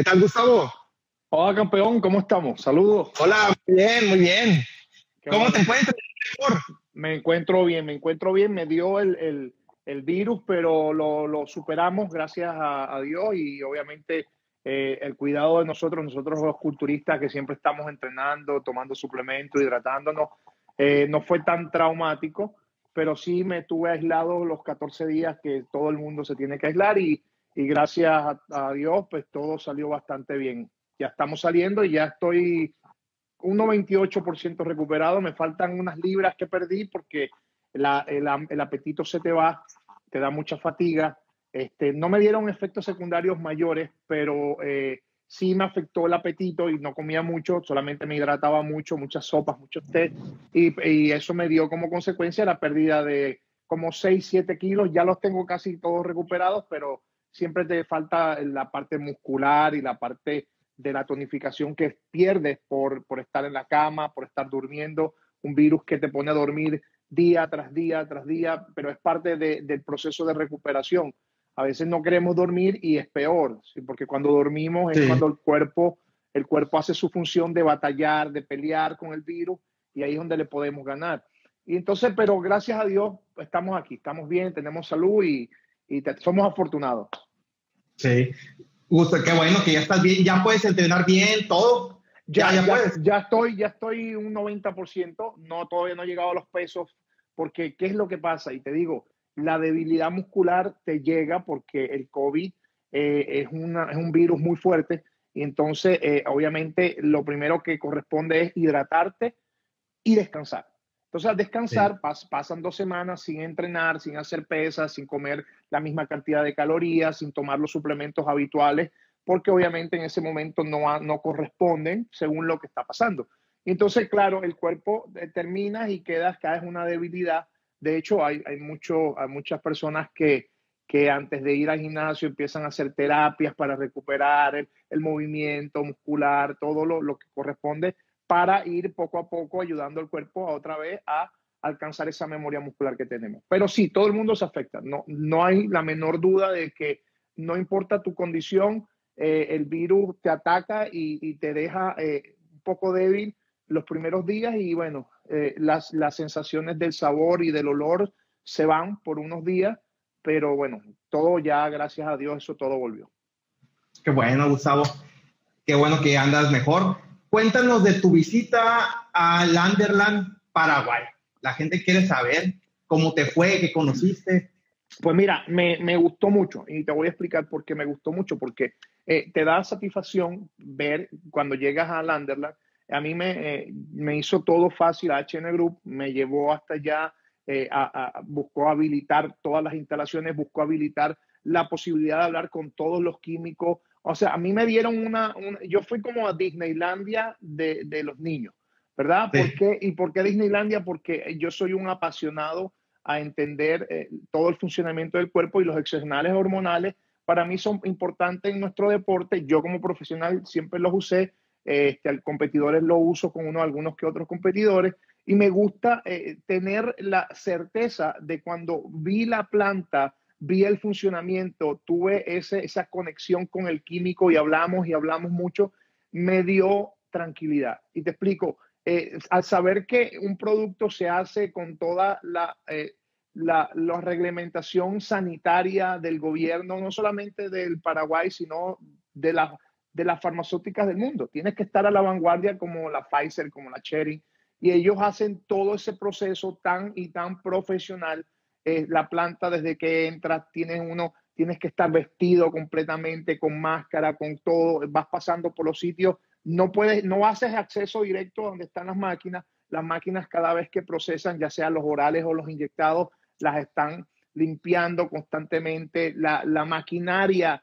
¿Qué tal, Gustavo? Hola, campeón, ¿cómo estamos? Saludos. Hola, muy bien, muy bien. ¿Cómo te encuentras? Me encuentro bien, me encuentro bien. Me dio el, virus, pero lo, superamos gracias a, Dios y obviamente eh, el cuidado de nosotros, nosotros los culturistas que siempre estamos entrenando, tomando suplementos, hidratándonos, eh, no fue tan traumático, pero sí me tuve aislado los 14 días que todo el mundo se tiene que aislar y, gracias a, Dios, pues todo salió bastante bien. Ya estamos saliendo y ya estoy un 98% recuperado. Me faltan unas libras que perdí porque el, apetito se te va, te da mucha fatiga. Este, no me dieron efectos secundarios mayores, pero eh, sí me afectó el apetito y no comía mucho, solamente me hidrataba mucho, muchas sopas, muchos té, y, y eso me dio como consecuencia la pérdida de como 6, 7 kilos. Ya los tengo casi todos recuperados, pero siempre te falta la parte muscular y la parte de la tonificación que pierdes por, por estar en la cama, por estar durmiendo, un virus que te pone a dormir día tras día tras día, pero es parte del proceso de recuperación. A veces no queremos dormir y es peor, porque cuando dormimos es cuando el cuerpo, el cuerpo hace su función de batallar, de pelear con el virus y ahí es donde le podemos ganar. Y entonces, pero gracias a Dios estamos aquí, estamos bien, tenemos salud y, y somos afortunados. Sí, Gusto, qué bueno que ya estás bien, ya puedes entrenar bien, todo. Ya, ya, puedes. ya estoy, ya estoy un 90%, no, todavía no he llegado a los pesos, porque ¿qué es lo que pasa? Y te digo, la debilidad muscular te llega porque el COVID eh, es, una, es un virus muy fuerte y entonces eh, obviamente lo primero que corresponde es hidratarte y descansar. Entonces, al descansar, pasan dos semanas sin entrenar, sin hacer pesas, sin comer la misma cantidad de calorías, sin tomar los suplementos habituales, porque obviamente en ese momento no, no corresponden según lo que está pasando. Entonces, claro, el cuerpo termina y quedas, caes una debilidad. De hecho, hay, hay, mucho, hay muchas personas que, que antes de ir al gimnasio empiezan a hacer terapias para recuperar el, el movimiento muscular, todo lo, lo que corresponde para ir poco a poco ayudando al cuerpo a otra vez a alcanzar esa memoria muscular que tenemos. Pero sí, todo el mundo se afecta. No, no hay la menor duda de que no importa tu condición, eh, el virus te ataca y, te deja eh, un poco débil los primeros días y bueno, eh, las, las sensaciones del sabor y del olor se van por unos días, pero bueno, todo ya, gracias a Dios, eso todo volvió. Qué bueno, Gustavo. Qué bueno que andas mejor. Cuéntanos de tu visita a Landerland, Paraguay. La gente quiere saber cómo te fue, qué conociste. Pues mira, me, gustó mucho y te voy a explicar por qué me gustó mucho, porque eh, te da satisfacción ver cuando llegas a Landerland. A mí me, eh, me hizo todo fácil, HN Group me llevó hasta allá, eh, buscó habilitar todas las instalaciones, buscó habilitar la posibilidad de hablar con todos los químicos, o sea, a mí me dieron una, yo fui como a Disneylandia de, de los niños, ¿verdad? ¿Por qué? ¿Y por qué Disneylandia? Porque yo soy un apasionado a entender eh, todo el funcionamiento del cuerpo y los excepcionales hormonales para mí son importantes en nuestro deporte. Yo como profesional siempre los usé, este, competidores lo uso con uno, algunos que otros competidores, y me gusta eh, tener la certeza de cuando vi la planta vi el funcionamiento, tuve ese, esa conexión con el químico y hablamos y hablamos mucho, me dio tranquilidad. Y te explico, eh, al saber que un producto se hace con toda la, eh, la, la, reglamentación sanitaria del gobierno, no solamente del Paraguay, sino de, la, de las farmacéuticas del mundo. Tienes que estar a la vanguardia como la Pfizer, como la Cherry, y ellos hacen todo ese proceso tan y tan profesional la planta desde que entras, tienes uno, tienes que estar vestido completamente con máscara, con todo, vas pasando por los sitios, no puedes, no haces acceso directo donde están las máquinas, las máquinas cada vez que procesan, ya sea los orales o los inyectados, las están limpiando constantemente, la, la maquinaria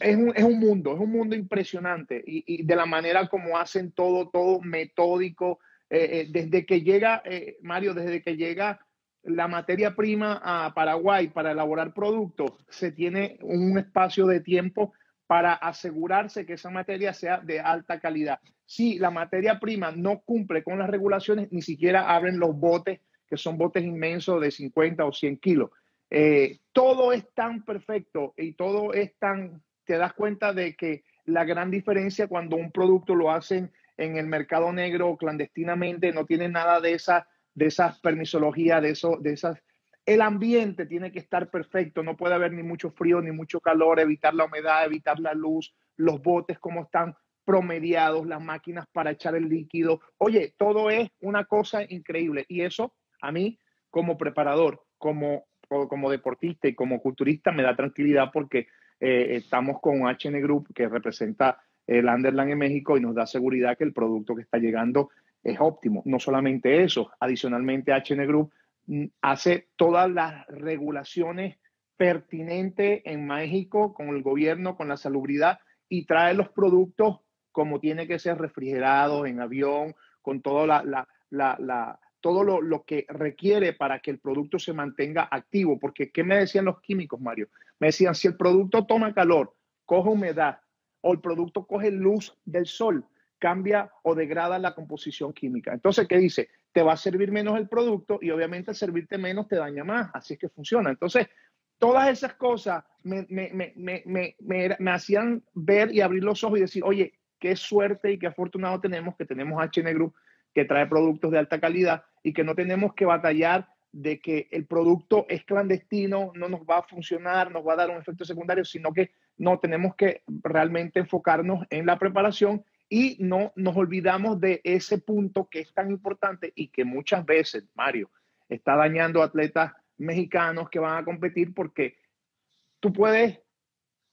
es un, es un, mundo, es un mundo impresionante. Y, de la manera como hacen todo, todo metódico, eh, eh, desde que llega, eh, Mario, desde que llega la materia prima a Paraguay para elaborar productos, se tiene un espacio de tiempo para asegurarse que esa materia sea de alta calidad. Si la materia prima no cumple con las regulaciones, ni siquiera abren los botes, que son botes inmensos de 50 o 100 kilos. Eh, todo es tan perfecto y todo es tan, te das cuenta de que la gran diferencia cuando un producto lo hacen en el mercado negro clandestinamente, no tiene nada de esa, de esas permisologías, de eso, de esas. El ambiente tiene que estar perfecto, no puede haber ni mucho frío ni mucho calor, evitar la humedad, evitar la luz, los botes como están promediados, las máquinas para echar el líquido. Oye, todo es una cosa increíble y eso a mí como preparador, como, como deportista y como culturista me da tranquilidad porque eh, estamos con HN Group que representa el Underland en México y nos da seguridad que el producto que está llegando es óptimo. No solamente eso, adicionalmente HN Group mm, hace todas las regulaciones pertinentes en México con el gobierno, con la salubridad y trae los productos como tiene que ser refrigerados en avión, con toda la, la, todo lo, lo, que requiere para que el producto se mantenga activo. Porque, ¿qué me decían los químicos, Mario? Me decían, si el producto toma calor, coge humedad o el producto coge luz del sol, cambia o degrada la composición química. Entonces, ¿qué dice? Te va a servir menos el producto y obviamente servirte menos te daña más. Así es que funciona. Entonces, todas esas cosas me, me, me, me, hacían ver y abrir los ojos y decir, oye, qué suerte y qué afortunado tenemos que tenemos HN Group que trae productos de alta calidad y que no tenemos que batallar de que el producto es clandestino, no nos va a funcionar, nos va a dar un efecto secundario, sino que no tenemos que realmente enfocarnos en la preparación y no nos olvidamos de ese punto que es tan importante y que muchas veces, Mario, está dañando a atletas mexicanos que van a competir porque tú puedes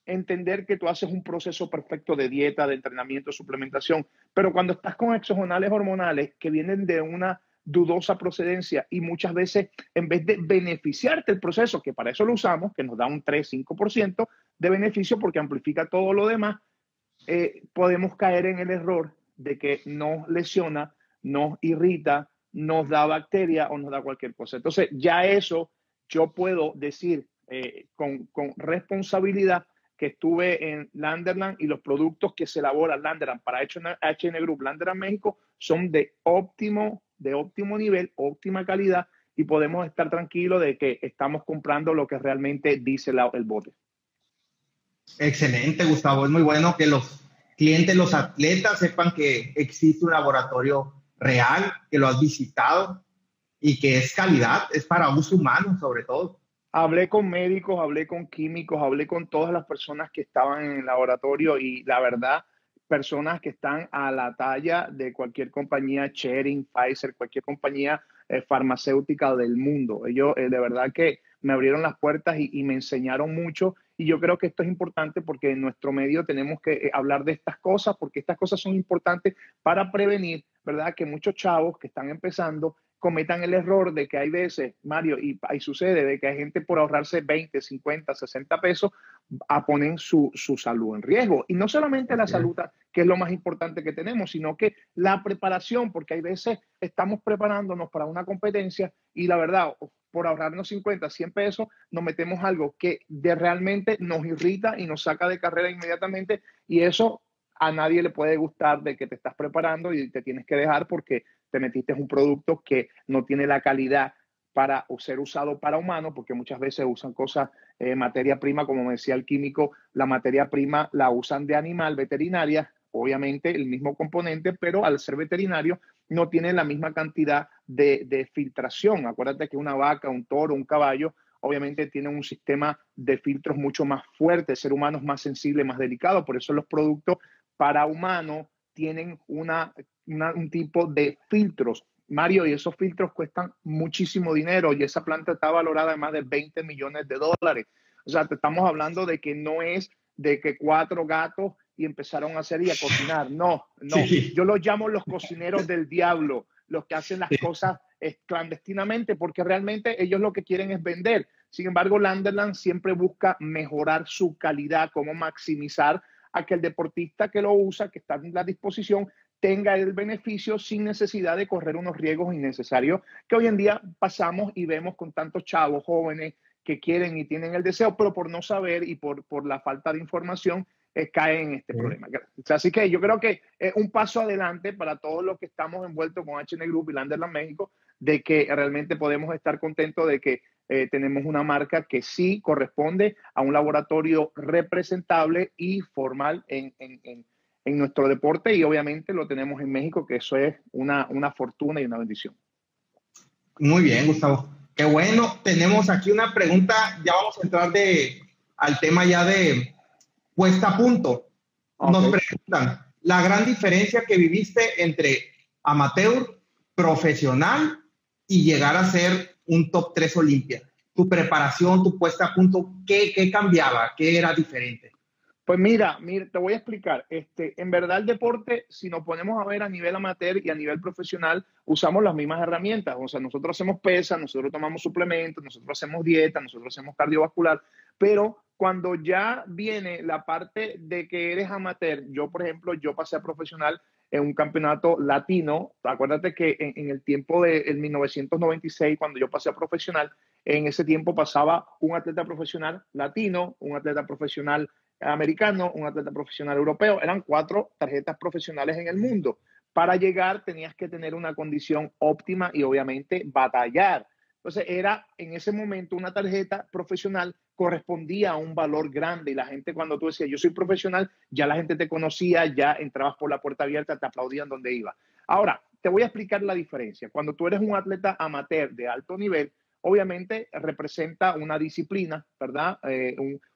entender que tú haces un proceso perfecto de dieta, de entrenamiento, suplementación, pero cuando estás con exogenales hormonales que vienen de una dudosa procedencia y muchas veces en vez de beneficiarte el proceso, que para eso lo usamos, que nos da un 3-5% de beneficio porque amplifica todo lo demás, eh, podemos caer en el error de que nos lesiona, nos irrita, nos da bacteria o nos da cualquier cosa. Entonces ya eso yo puedo decir eh, con, con responsabilidad que estuve en Landerland y los productos que se elaboran Landerland para HN Group, Landerland México, son de óptimo, de óptimo nivel, óptima calidad y podemos estar tranquilos de que estamos comprando lo que realmente dice el bote. Excelente, Gustavo. Es muy bueno que los clientes, los atletas sepan que existe un laboratorio real, que lo has visitado y que es calidad, es para uso humano sobre todo. Hablé con médicos, hablé con químicos, hablé con todas las personas que estaban en el laboratorio y la verdad, personas que están a la talla de cualquier compañía, Chering, Pfizer, cualquier compañía eh, farmacéutica del mundo. Ellos eh, de verdad que me abrieron las puertas y, me enseñaron mucho y yo creo que esto es importante porque en nuestro medio tenemos que eh, hablar de estas cosas porque estas cosas son importantes para prevenir, ¿verdad? Que muchos chavos que están empezando cometan el error de que hay veces, Mario, y, ahí sucede, de que hay gente por ahorrarse 20, 50, 60 pesos, a poner su, su salud en riesgo. Y no solamente la salud, que es lo más importante que tenemos, sino que la preparación, porque hay veces estamos preparándonos para una competencia y la verdad, por ahorrarnos 50, 100 pesos, nos metemos algo que de realmente nos irrita y nos saca de carrera inmediatamente y eso a nadie le puede gustar de que te estás preparando y te tienes que dejar porque te metiste un producto que no tiene la calidad para ser usado para humanos, porque muchas veces usan cosas, eh, materia prima, como decía el químico, la materia prima la usan de animal veterinaria, obviamente el mismo componente, pero al ser veterinario no tiene la misma cantidad de, de filtración. Acuérdate que una vaca, un toro, un caballo, obviamente tienen un sistema de filtros mucho más fuerte, ser humano es más sensible, más delicado, por eso los productos para humanos tienen una, un tipo de filtros. Mario, y esos filtros cuestan muchísimo dinero y esa planta está valorada en más de 20 millones de dólares. O sea, te estamos hablando de que no es de que cuatro gatos y empezaron a hacer y a cocinar. No, no. Yo los llamo los cocineros del diablo, los que hacen las cosas clandestinamente, porque realmente ellos lo que quieren es vender. Sin embargo, Landerland siempre busca mejorar su calidad, cómo maximizar a que el deportista que lo usa, que está en la disposición, tenga el beneficio sin necesidad de correr unos riesgos innecesarios que hoy en día pasamos y vemos con tantos chavos jóvenes que quieren y tienen el deseo, pero por no saber y por, por la falta de información eh, caen en este problema. Así que yo creo que es un paso adelante para todos los que estamos envueltos con HN Group y Landerland México, de que realmente podemos estar contentos de que eh, tenemos una marca que sí corresponde a un laboratorio representable y formal en, nuestro deporte y obviamente lo tenemos en México, que eso es una, una fortuna y una bendición. Muy bien, Gustavo. Qué bueno. Tenemos aquí una pregunta, ya vamos a entrar de, al tema ya de puesta a punto. Nos preguntan, la gran diferencia que viviste entre amateur, profesional y llegar a ser un top 3 Olimpia? Tu preparación, tu puesta a punto, ¿qué, qué cambiaba? ¿Qué era diferente? Pues mira, mira, te voy a explicar. Este, en verdad el deporte, si nos ponemos a ver a nivel amateur y a nivel profesional, usamos las mismas herramientas. O sea, nosotros hacemos pesas, nosotros tomamos suplementos, nosotros hacemos dieta, nosotros hacemos cardiovascular, pero cuando ya viene la parte de que eres amateur, yo por ejemplo, yo pasé a profesional en un campeonato latino. Acuérdate que en, el tiempo de 1996, cuando yo pasé a profesional, en ese tiempo pasaba un atleta profesional latino, un atleta profesional americano, un atleta profesional europeo. Eran cuatro tarjetas profesionales en el mundo. Para llegar tenías que tener una condición óptima y obviamente batallar. Entonces era en ese momento una tarjeta profesional correspondía a un valor grande y la gente cuando tú decías yo soy profesional, ya la gente te conocía, ya entrabas por la puerta abierta, te aplaudían donde iba. Ahora, te voy a explicar la diferencia. Cuando tú eres un atleta amateur de alto nivel, obviamente representa una disciplina, ¿verdad? Eh,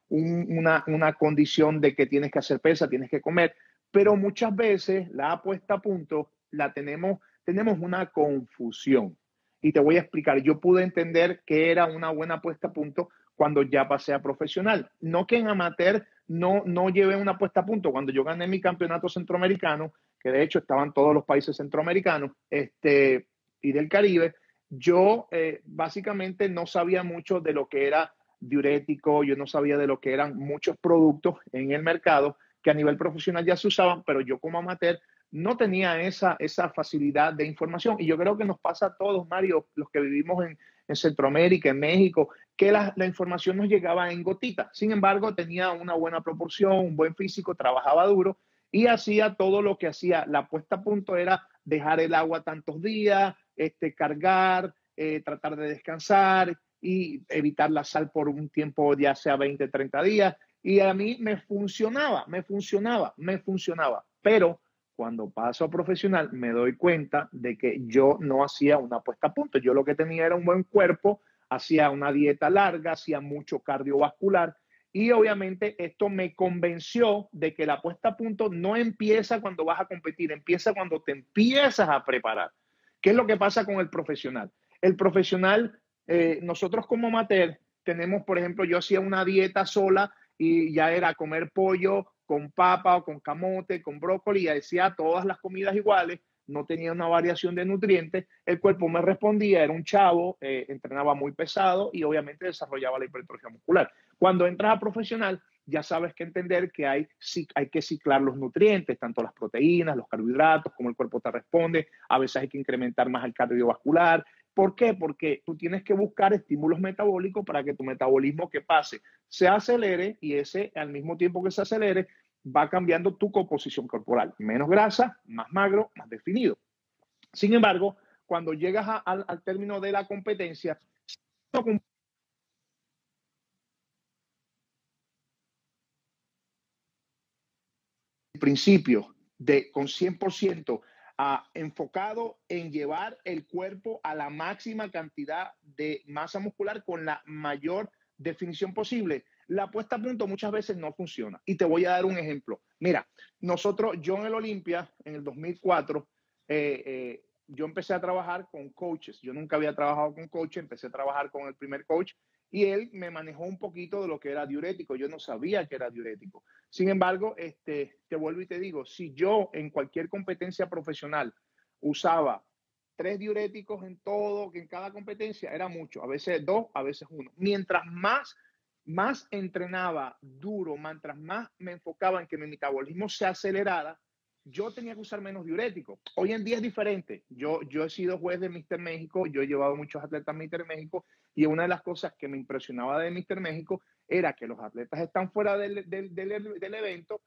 una, una condición de que tienes que hacer pesa, tienes que comer, pero muchas veces la apuesta a punto la tenemos, tenemos una confusión. Y te voy a explicar, yo pude entender que era una buena apuesta a punto cuando ya pasé a profesional. No que en amateur no, no llevé una puesta a punto. Cuando yo gané mi campeonato centroamericano, que de hecho estaban todos los países centroamericanos este, y del Caribe, yo eh, básicamente no sabía mucho de lo que era diurético, yo no sabía de lo que eran muchos productos en el mercado que a nivel profesional ya se usaban, pero yo como amateur no tenía esa, esa facilidad de información. Y yo creo que nos pasa a todos, Mario, los que vivimos en, en Centroamérica, en México, que la, información nos llegaba en gotitas. Sin embargo, tenía una buena proporción, un buen físico, trabajaba duro y hacía todo lo que hacía. La puesta a punto era dejar el agua tantos días, este, cargar, eh, tratar de descansar y evitar la sal por un tiempo, ya sea 20, 30 días. Y a mí me funcionaba, me funcionaba, me funcionaba. Pero cuando paso a profesional me doy cuenta de que yo no hacía una puesta a punto. Yo lo que tenía era un buen cuerpo, hacía una dieta larga, hacía mucho cardiovascular y obviamente esto me convenció de que la puesta a punto no empieza cuando vas a competir, empieza cuando te empiezas a preparar. ¿Qué es lo que pasa con el profesional? El profesional, eh, nosotros como amateur, tenemos, por ejemplo, yo hacía una dieta sola y ya era comer pollo con papa o con camote, con brócoli, y todas las comidas iguales, no tenía una variación de nutrientes, el cuerpo me respondía, era un chavo, eh, entrenaba muy pesado y obviamente desarrollaba la hipertrofia muscular. Cuando entras a profesional, ya sabes que entender que hay, hay que ciclar los nutrientes, tanto las proteínas, los carbohidratos, como el cuerpo te responde, a veces hay que incrementar más el cardiovascular, ¿Por qué? Porque tú tienes que buscar estímulos metabólicos para que tu metabolismo que pase se acelere y ese al mismo tiempo que se acelere va cambiando tu composición corporal. Menos grasa, más magro, más definido. Sin embargo, cuando llegas al, al término de la competencia, el principio de con 100% enfocado en llevar el cuerpo a la máxima cantidad de masa muscular con la mayor definición posible. La puesta a punto muchas veces no funciona. Y te voy a dar un ejemplo. Mira, nosotros, yo en el Olimpia, en el 2004, eh, eh, yo empecé a trabajar con coaches. Yo nunca había trabajado con coaches, empecé a trabajar con el primer coach y él me manejó un poquito de lo que era diurético. Yo no sabía que era diurético. Sin embargo, este, te vuelvo y te digo, si yo en cualquier competencia profesional usaba tres diuréticos en todo, que en cada competencia era mucho, a veces dos, a veces uno. Mientras más, más entrenaba duro, mientras más me enfocaba en que mi metabolismo se acelerara, yo tenía que usar menos diurético. Hoy en día es diferente. Yo, yo he sido juez de Mister México, yo he llevado muchos atletas a Mister México y una de las cosas que me impresionaba de Mister México era que los atletas están fuera del, del, del, evento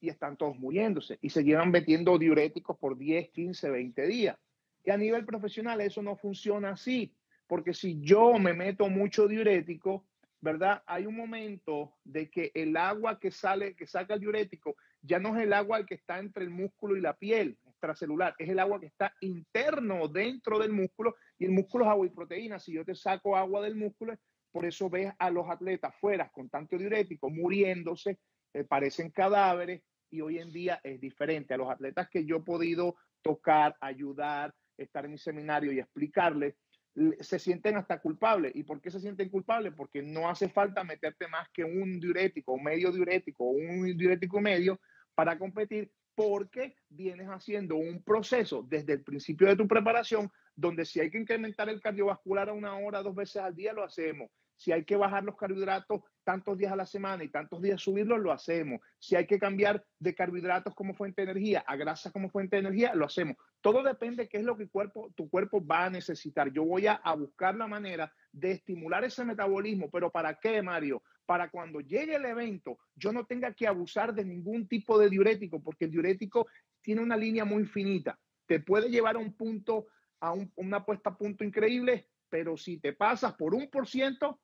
y están todos muriéndose y se llevan metiendo diuréticos por 10, 15, 20 días. Y a nivel profesional eso no funciona así. porque si yo me meto mucho diurético, ¿verdad? Hay un momento de que el agua que sale, que saca el diurético, ya no es el agua que está entre el músculo y la piel extracelular, es el agua que está interno dentro del músculo y el músculo es agua y proteína. Si yo te saco agua del músculo, por eso ves a los atletas fuera con tanto diurético muriéndose, eh, parecen cadáveres y hoy en día es diferente. A los atletas que yo he podido tocar, ayudar, estar en mi seminario y explicarles, se sienten hasta culpables. ¿Y por qué se sienten culpables? Porque no hace falta meterte más que un diurético, medio diurético, un diurético medio para competir, porque vienes haciendo un proceso desde el principio de tu preparación, donde si hay que incrementar el cardiovascular a una hora, dos veces al día, lo hacemos. Si hay que bajar los carbohidratos tantos días a la semana y tantos días subirlos, lo hacemos. Si hay que cambiar de carbohidratos como fuente de energía a grasas como fuente de energía, lo hacemos. Todo depende de qué es lo que tu cuerpo va a necesitar. Yo voy a, buscar la manera de estimular ese metabolismo, pero ¿para qué, Mario? Para cuando llegue el evento, yo no tenga que abusar de ningún tipo de diurético, porque el diurético tiene una línea muy finita. Te puede llevar a un punto, a una puesta a punto increíble, pero si te pasas por un por ciento,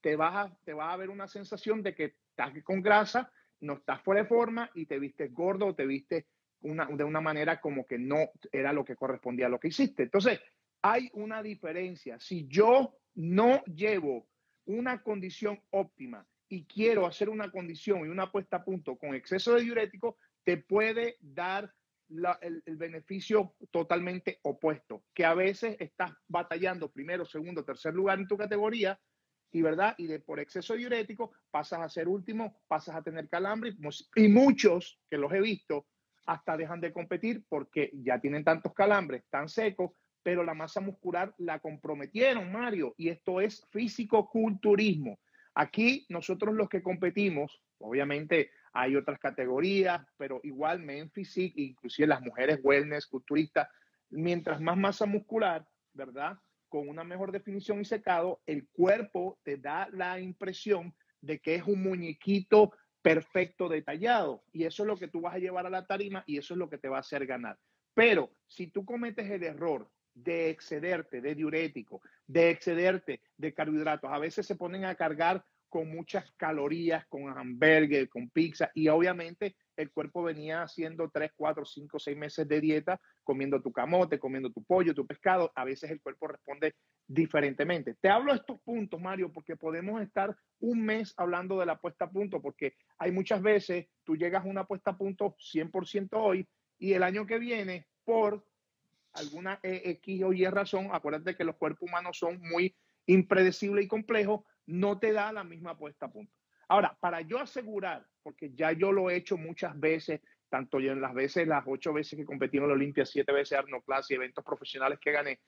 te vas a, te va a ver una sensación de que estás con grasa, no estás fuera de forma y te viste gordo o te viste una, de una manera como que no era lo que correspondía a lo que hiciste. Entonces, hay una diferencia. Si yo no llevo una condición óptima y quiero hacer una condición y una puesta a punto con exceso de diurético, te puede dar el, beneficio totalmente opuesto, que a veces estás batallando primero, segundo, tercer lugar en tu categoría y verdad y de por exceso diurético pasas a ser último, pasas a tener calambre y muchos que los he visto hasta dejan de competir porque ya tienen tantos calambres tan secos, pero la masa muscular la comprometieron, Mario, y esto es físico-culturismo. Aquí nosotros los que competimos, obviamente hay otras categorías, pero igual men physique, inclusive las mujeres wellness, culturistas, mientras más masa muscular, ¿verdad? con una mejor definición y secado, el cuerpo te da la impresión de que es un muñequito perfecto detallado. Y eso es lo que tú vas a llevar a la tarima y eso es lo que te va a hacer ganar. Pero si tú cometes el error de excederte de diurético, de excederte de carbohidratos, a veces se ponen a cargar con muchas calorías, con hamburgues, con pizza y obviamente el cuerpo venía haciendo 3, 4, 5, 6 meses de dieta, comiendo tu camote, comiendo tu pollo, tu pescado. A veces el cuerpo responde diferentemente. Te hablo de estos puntos, Mario, porque podemos estar un mes hablando de la puesta a punto, porque hay muchas veces tú llegas a una puesta a punto 100% hoy y el año que viene, por alguna X o Y razón, acuérdate que los cuerpos humanos son muy impredecibles y complejos, no te da la misma puesta a punto. Ahora, para yo asegurar, porque ya yo lo he hecho muchas veces, tanto yo en las veces, las ocho veces que competí en la Olimpia, siete veces Arnold Class y eventos profesionales que gané,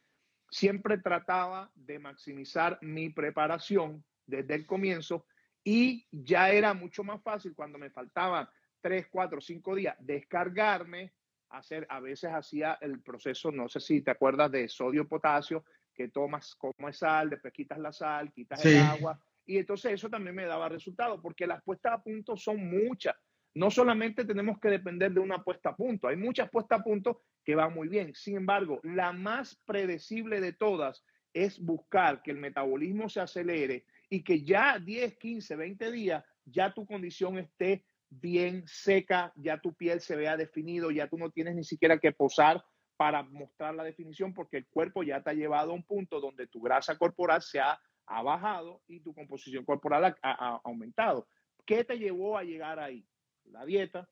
siempre trataba de maximizar mi preparación desde el comienzo y ya era mucho más fácil cuando me faltaban tres, cuatro, cinco días descargarme, hacer, a veces hacía el proceso, no sé si te acuerdas de sodio, potasio, que tomas como es sal, después quitas la sal, quitas el agua, y entonces eso también me daba resultado, porque las puestas a punto son muchas. No solamente tenemos que depender de una puesta a punto, hay muchas puestas a punto que van muy bien. Sin embargo, la más predecible de todas es buscar que el metabolismo se acelere y que ya 10, 15, 20 días ya tu condición esté bien seca, ya tu piel se vea definido, ya tú no tienes ni siquiera que posar para mostrar la definición porque el cuerpo ya te ha llevado a un punto donde tu grasa corporal se ha ha bajado y tu composición corporal ha, aumentado. ¿Qué te llevó a llegar ahí? La dieta,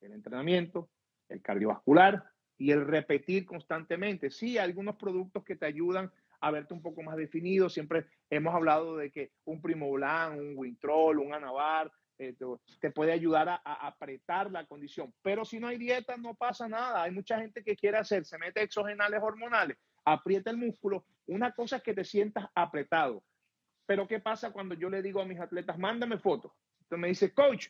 el entrenamiento, el cardiovascular y el repetir constantemente. Sí, algunos productos que te ayudan a verte un poco más definido. Siempre hemos hablado de que un Primolan, un Wintrol, un Anavar, eh, te, puede ayudar a, a, apretar la condición. Pero si no hay dieta, no pasa nada. Hay mucha gente que quiere hacer, se mete exogenales hormonales, aprieta el músculo. Una cosa es que te sientas apretado. Pero ¿qué pasa cuando yo le digo a mis atletas, mándame fotos? Entonces me dice, coach,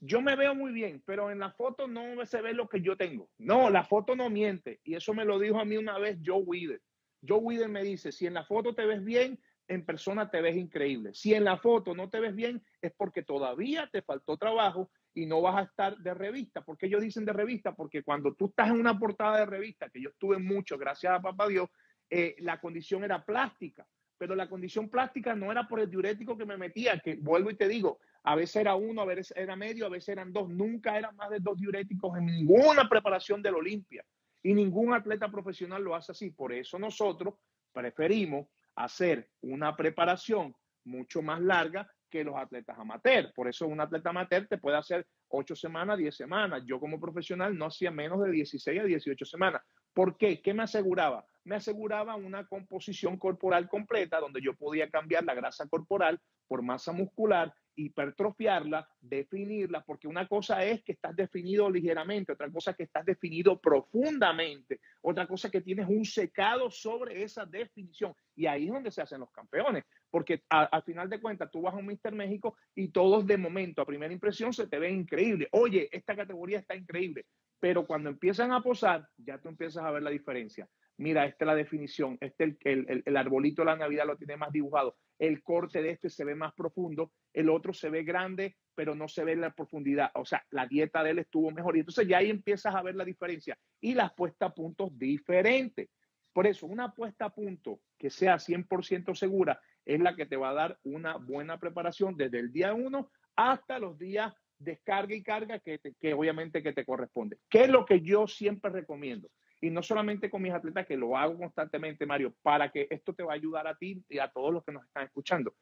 yo me veo muy bien, pero en la foto no se ve lo que yo tengo. No, la foto no miente. Y eso me lo dijo a mí una vez Joe Weider. Joe Weider me dice, si en la foto te ves bien, en persona te ves increíble. Si en la foto no te ves bien, es porque todavía te faltó trabajo y no vas a estar de revista. ¿Por qué ellos dicen de revista? Porque cuando tú estás en una portada de revista, que yo estuve mucho, gracias a papá Dios, eh, la condición era plástica. pero la condición plástica no era por el diurético que me metía, que vuelvo y te digo, a veces era uno, a veces era medio, a veces eran dos, nunca eran más de dos diuréticos en ninguna preparación del Olimpia. Y ningún atleta profesional lo hace así. Por eso nosotros preferimos hacer una preparación mucho más larga que los atletas amateur. Por eso un atleta amateur te puede hacer 8 semanas, 10 semanas. Yo como profesional no hacía menos de 16 a 18 semanas. ¿Por qué? ¿Qué me aseguraba? Me aseguraba una composición corporal completa donde yo podía cambiar la grasa corporal por masa muscular hipertrofiarla, definirla, porque una cosa es que estás definido ligeramente, otra cosa es que estás definido profundamente, otra cosa es que tienes un secado sobre esa definición. Y ahí es donde se hacen los campeones, porque al final de cuentas tú vas a un Mister México y todos de momento, a primera impresión, se te ven increíble. Oye, esta categoría está increíble, pero cuando empiezan a posar, ya tú empiezas a ver la diferencia mira, esta es la definición, este el, el, arbolito de la Navidad lo tiene más dibujado, el corte de este se ve más profundo, el otro se ve grande, pero no se ve la profundidad, o sea, la dieta de él estuvo mejor y entonces ya ahí empiezas a ver la diferencia y las puestas a puntos diferentes. Por eso, una puesta a punto que sea 100% segura es la que te va a dar una buena preparación desde el día 1 hasta los días descarga y carga que, que obviamente que te corresponde. ¿Qué es lo que yo siempre recomiendo? Y no solamente con mis atletas, que lo hago constantemente, Mario, para que esto te va a ayudar a ti y a todos los que nos están escuchando.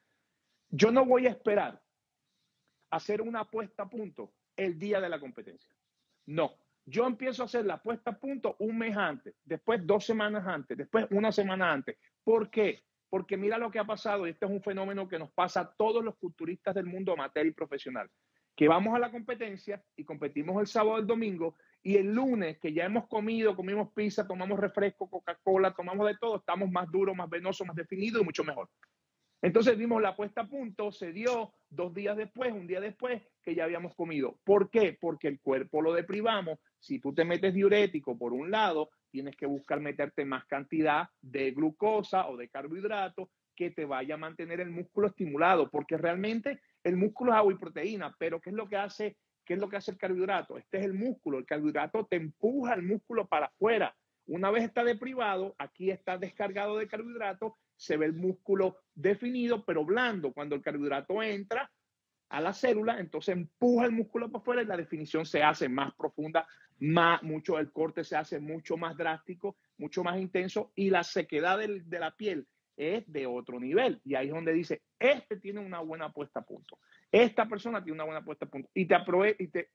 Yo no voy a esperar hacer una apuesta a punto el día de la competencia. No, yo empiezo a hacer la apuesta a punto un mes antes, después dos semanas antes, después una semana antes. ¿Por qué? Porque mira lo que ha pasado, y este es un fenómeno que nos pasa a todos los culturistas del mundo amateur y profesional, que vamos a la competencia y competimos el sábado el domingo y el lunes, que ya hemos comido, comimos pizza, tomamos refresco, Coca-Cola, tomamos de todo, estamos más duros, más venosos, más definidos y mucho mejor. Entonces vimos la puesta a punto, se dio dos días después, un día después, que ya habíamos comido. ¿Por qué? Porque el cuerpo lo deprivamos. Si tú te metes diurético por un lado, tienes que buscar meterte más cantidad de glucosa o de carbohidratos que te vaya a mantener el músculo estimulado, porque realmente el músculo es agua y proteína, pero ¿qué es lo que hace ¿Qué es lo que hace el carbohidrato? Este es el músculo. El carbohidrato te empuja el músculo para afuera. Una vez está deprivado, aquí está descargado de carbohidrato, se ve el músculo definido, pero blando. Cuando el carbohidrato entra a la célula, entonces empuja el músculo para afuera y la definición se hace más profunda, más, mucho, el corte se hace mucho más drástico, mucho más intenso y la sequedad de la piel es de otro nivel. Y ahí es donde dice, este tiene una buena puesta a punto. Esta persona tiene una buena puesta a punto. Y te,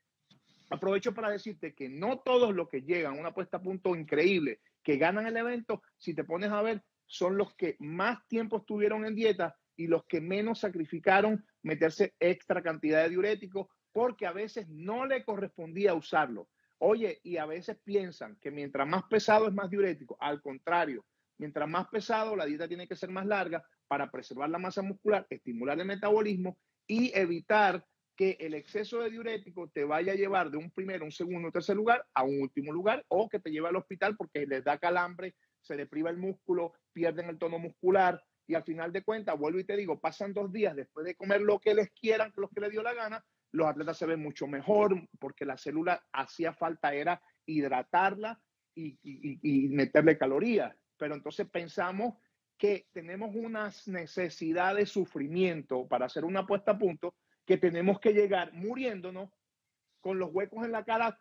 aprovecho para decirte que no todos los que llegan a una puesta a punto increíble, que ganan el evento, si te pones a ver, son los que más tiempo estuvieron en dieta y los que menos sacrificaron meterse extra cantidad de diuréticos porque a veces no le correspondía usarlo. Oye, y a veces piensan que mientras más pesado es más diurético. Al contrario, mientras más pesado, la dieta tiene que ser más larga para preservar la masa muscular, estimular el metabolismo y evitar que el exceso de diurético te vaya a llevar de un primero, un segundo, un tercer lugar a un último lugar o que te lleve al hospital porque les da calambre, se depriva el músculo, pierden el tono muscular y al final de cuentas, vuelvo y te digo, pasan dos días después de comer lo que les quieran, lo que les dio la gana, los atletas se ven mucho mejor porque la célula hacía falta era hidratarla y, y meterle calorías. Pero entonces pensamos que tenemos unas necesidades de sufrimiento para hacer una puesta a punto, que tenemos que llegar muriéndonos con los huecos en la cara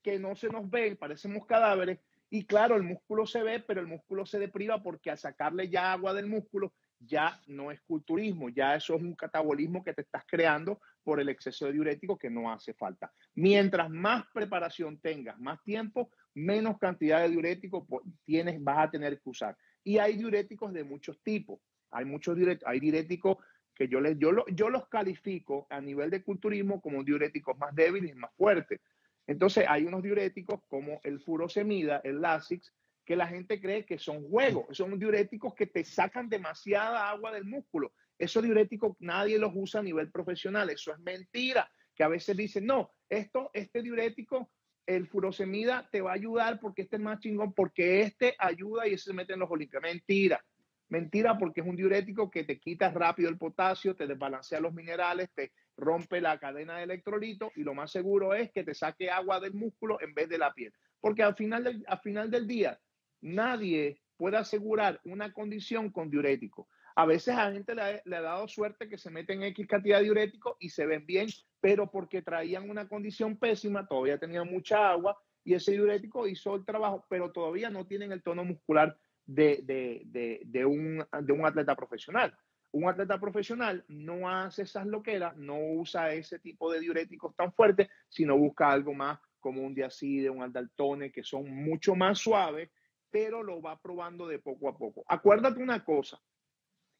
que no se nos ven, parecemos cadáveres, y claro, el músculo se ve, pero el músculo se depriva porque al sacarle ya agua del músculo, ya no es culturismo, ya eso es un catabolismo que te estás creando por el exceso de diurético que no hace falta. Mientras más preparación tengas, más tiempo, menos cantidad de diurético tienes, vas a tener que usar. Y hay diuréticos de muchos tipos. Hay muchos diuréticos, hay diuréticos que yo, les, yo, yo los califico a nivel de culturismo como diuréticos más débiles y más fuertes. Entonces, hay unos diuréticos como el furosemida, el Lasix, que la gente cree que son juegos. Son diuréticos que te sacan demasiada agua del músculo. Esos diuréticos nadie los usa a nivel profesional. Eso es mentira. Que a veces dicen, no, esto, este diurético el furosemida te va a ayudar porque este es más chingón, porque este ayuda y se mete en los olimpios. Mentira. Mentira porque es un diurético que te quita rápido el potasio, te desbalancea los minerales, te rompe la cadena de electrolitos y lo más seguro es que te saque agua del músculo en vez de la piel. Porque al final del, al final del día nadie puede asegurar una condición con diurético. A veces a gente le ha, dado suerte que se meten X cantidad de diuréticos y se ven bien, pero porque traían una condición pésima, todavía tenían mucha agua y ese diurético hizo el trabajo, pero todavía no tienen el tono muscular de, un atleta profesional. Un atleta profesional no hace esas loqueras, no usa ese tipo de diuréticos tan fuertes, sino busca algo más como un diacide, un aldaltone, que son mucho más suaves, pero lo va probando de poco a poco. Acuérdate una cosa,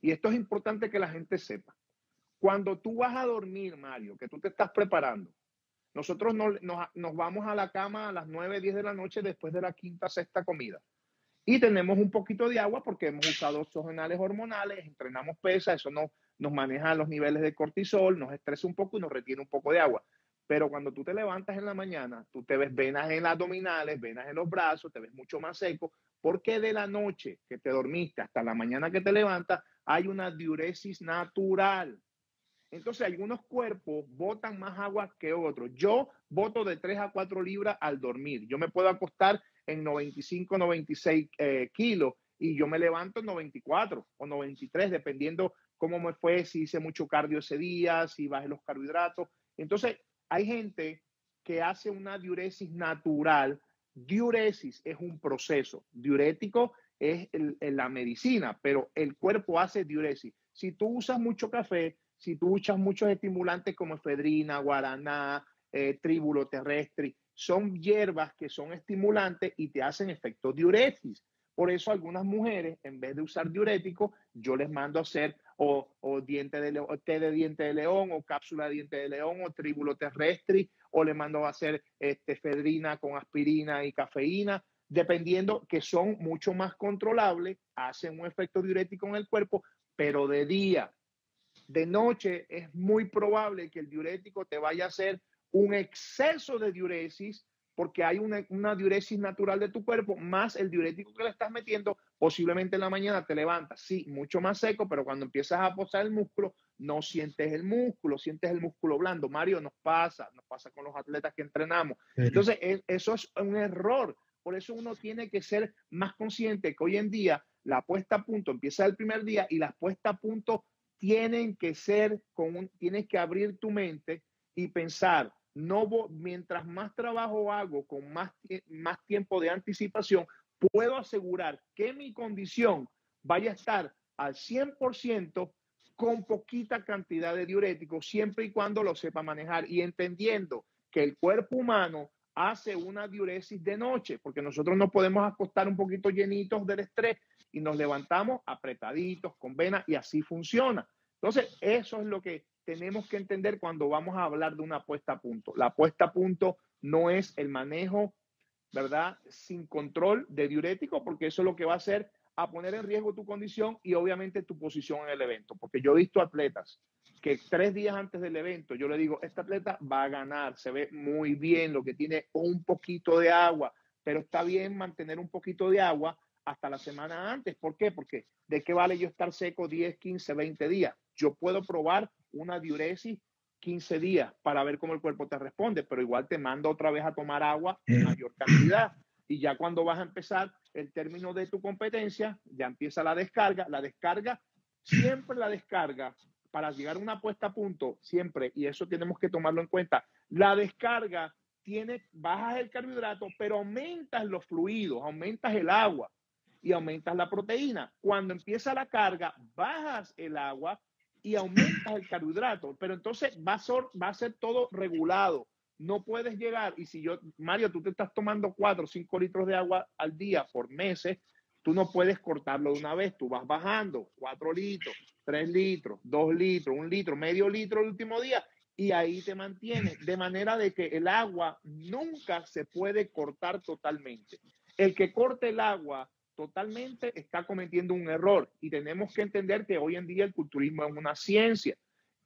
y esto es importante que la gente sepa. Cuando tú vas a dormir, Mario, que tú te estás preparando, nosotros no, nos, nos, vamos a la cama a las 9, 10 de la noche después de la quinta, sexta comida. Y tenemos un poquito de agua porque hemos usado oxogenales hormonales, entrenamos pesa, eso no, nos maneja los niveles de cortisol, nos estresa un poco y nos retiene un poco de agua. Pero cuando tú te levantas en la mañana, tú te ves venas en las abdominales, venas en los brazos, te ves mucho más seco, porque de la noche que te dormiste hasta la mañana que te levantas, hay una diuresis natural. Entonces, algunos cuerpos botan más agua que otros. Yo boto de 3 a 4 libras al dormir. Yo me puedo acostar en 95, 96 eh, kilos y yo me levanto en 94 o 93, dependiendo cómo me fue, si hice mucho cardio ese día, si bajé los carbohidratos. Entonces, hay gente que hace una diuresis natural. Diuresis es un proceso. Diurético es la medicina, pero el cuerpo hace diuresis. Si tú usas mucho café, si tú usas muchos estimulantes como efedrina, guaraná, eh, tríbulo terrestre, son hierbas que son estimulantes y te hacen efecto diuresis. Por eso algunas mujeres, en vez de usar diurético, yo les mando a hacer o, o diente de león, té de diente de león, o cápsula de diente de león, o tríbulo terrestre, o le mando a hacer este, efedrina con aspirina y cafeína, dependiendo que son mucho más controlables, hacen un efecto diurético en el cuerpo, pero de día. De noche es muy probable que el diurético te vaya a hacer un exceso de diuresis porque hay una, una, diuresis natural de tu cuerpo, más el diurético que le estás metiendo, posiblemente en la mañana te levantas, sí, mucho más seco, pero cuando empiezas a posar el músculo, no sientes el músculo, sientes el músculo blando. Mario, nos pasa, nos pasa con los atletas que entrenamos. Entonces, eso es un error. Por eso uno tiene que ser más consciente que hoy en día la puesta a punto empieza el primer día y las puestas a punto tienen que ser con un, tienes que abrir tu mente y pensar, no mientras más trabajo hago con más, más tiempo de anticipación, puedo asegurar que mi condición vaya a estar al 100% con poquita cantidad de diuréticos, siempre y cuando lo sepa manejar. Y entendiendo que el cuerpo humano hace una diuresis de noche, porque nosotros no podemos acostar un poquito llenitos del estrés y nos levantamos apretaditos con venas y así funciona. Entonces, eso es lo que tenemos que entender cuando vamos a hablar de una puesta a punto. La puesta a punto no es el manejo, ¿verdad? Sin control de diurético, porque eso es lo que va a hacer a poner en riesgo tu condición y obviamente tu posición en el evento. Porque yo he visto atletas que tres días antes del evento yo le digo, este atleta va a ganar, se ve muy bien, lo que tiene un poquito de agua, pero está bien mantener un poquito de agua hasta la semana antes. ¿Por qué? Porque ¿de qué vale yo estar seco 10, 15, 20 días? Yo puedo probar una diuresis 15 días para ver cómo el cuerpo te responde, pero igual te mando otra vez a tomar agua en mayor cantidad. Y ya cuando vas a empezar el término de tu competencia, ya empieza la descarga. La descarga, siempre la descarga, para llegar a una puesta a punto, siempre, y eso tenemos que tomarlo en cuenta, la descarga tiene, bajas el carbohidrato, pero aumentas los fluidos, aumentas el agua y aumentas la proteína. Cuando empieza la carga, bajas el agua y aumentas el carbohidrato, pero entonces va a, ser, va a ser todo regulado. No puedes llegar, y si yo, Mario, tú te estás tomando 4 o 5 litros de agua al día por meses, tú no puedes cortarlo de una vez, tú vas bajando 4 litros, 3 litros, 2 litros, 1 litro, medio litro el último día, y ahí te mantienes, de manera de que el agua nunca se puede cortar totalmente. El que corte el agua totalmente está cometiendo un error y tenemos que entender que hoy en día el culturismo es una ciencia.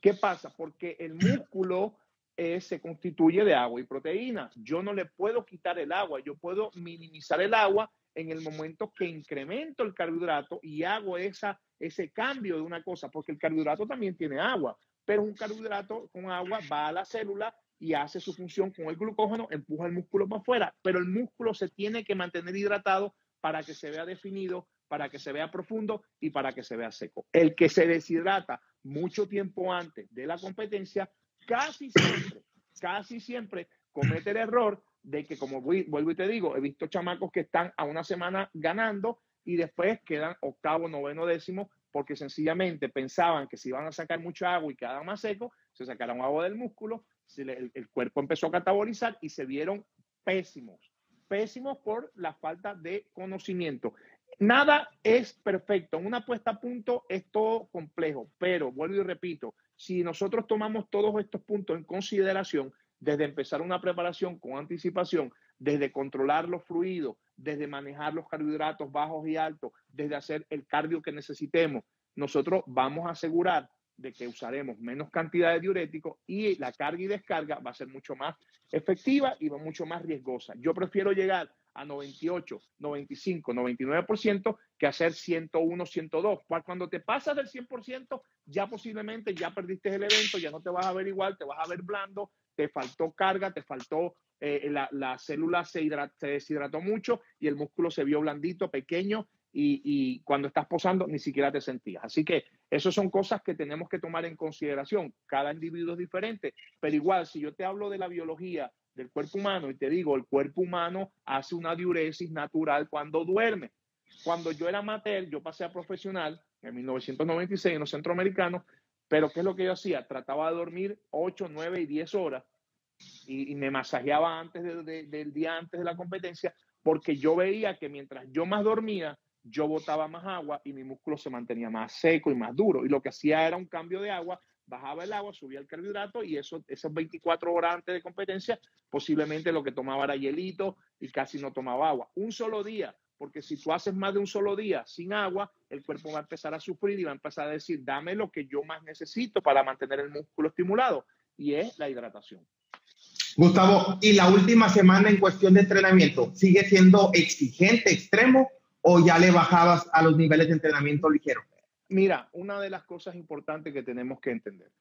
¿Qué pasa? Porque el músculo eh, se constituye de agua y proteína. Yo no le puedo quitar el agua, yo puedo minimizar el agua en el momento que incremento el carbohidrato y hago esa, ese cambio de una cosa, porque el carbohidrato también tiene agua, pero un carbohidrato con agua va a la célula y hace su función con el glucógeno, empuja el músculo para afuera, pero el músculo se tiene que mantener hidratado para que se vea definido para que se vea profundo y para que se vea seco. El que se deshidrata mucho tiempo antes de la competencia, casi siempre, casi siempre comete el error de que, como vuelvo y te digo, he visto chamacos que están a una semana ganando y después quedan octavo, noveno, décimo, porque sencillamente pensaban que si iban a sacar mucha agua y quedaban más secos, se sacaron agua del músculo, el, el cuerpo empezó a catabolizar y se vieron pésimos, pésimos por la falta de conocimiento. Nada es perfecto. Una puesta a punto es todo complejo, pero vuelvo y repito, si nosotros tomamos todos estos puntos en consideración, desde empezar una preparación con anticipación, desde controlar los fluidos, desde manejar los carbohidratos bajos y altos, desde hacer el cardio que necesitemos, nosotros vamos a asegurar de que usaremos menos cantidad de diuréticos y la carga y descarga va a ser mucho más efectiva y va mucho más riesgosa. Yo prefiero llegar a 98, 95, 99% que hacer 101, 102. Cuando te pasas del 100%, ya posiblemente ya perdiste el evento, ya no te vas a ver igual, te vas a ver blando, te faltó carga, te faltó, eh, la, la, célula se, se deshidrató mucho y el músculo se vio blandito, pequeño y, y, cuando estás posando ni siquiera te sentías. Así que esas son cosas que tenemos que tomar en consideración. Cada individuo es diferente, pero igual si yo te hablo de la biología del cuerpo humano y te digo, el cuerpo humano hace una diuresis natural cuando duerme. Cuando yo era amateur, yo pasé a profesional en 1996 en los centroamericanos, pero ¿qué es lo que yo hacía? Trataba de dormir 8, 9 y 10 horas y, me masajeaba antes del día antes de la competencia porque yo veía que mientras yo más dormía, yo botaba más agua y mi músculo se mantenía más seco y más duro. Y lo que hacía era un cambio de agua, bajaba el agua, subía el carbohidrato y eso, esas 24 horas antes de competencia, posiblemente lo que tomaba era hielito y casi no tomaba agua. Un solo día, porque si tú haces más de un solo día sin agua, el cuerpo va a empezar a sufrir y va a empezar a decir, dame lo que yo más necesito para mantener el músculo estimulado, y es la hidratación. Gustavo, ¿y la última semana en cuestión de entrenamiento sigue siendo exigente, extremo, o ya le bajabas a los niveles de entrenamiento ligero? Mira, una de las cosas importantes que tenemos que entender,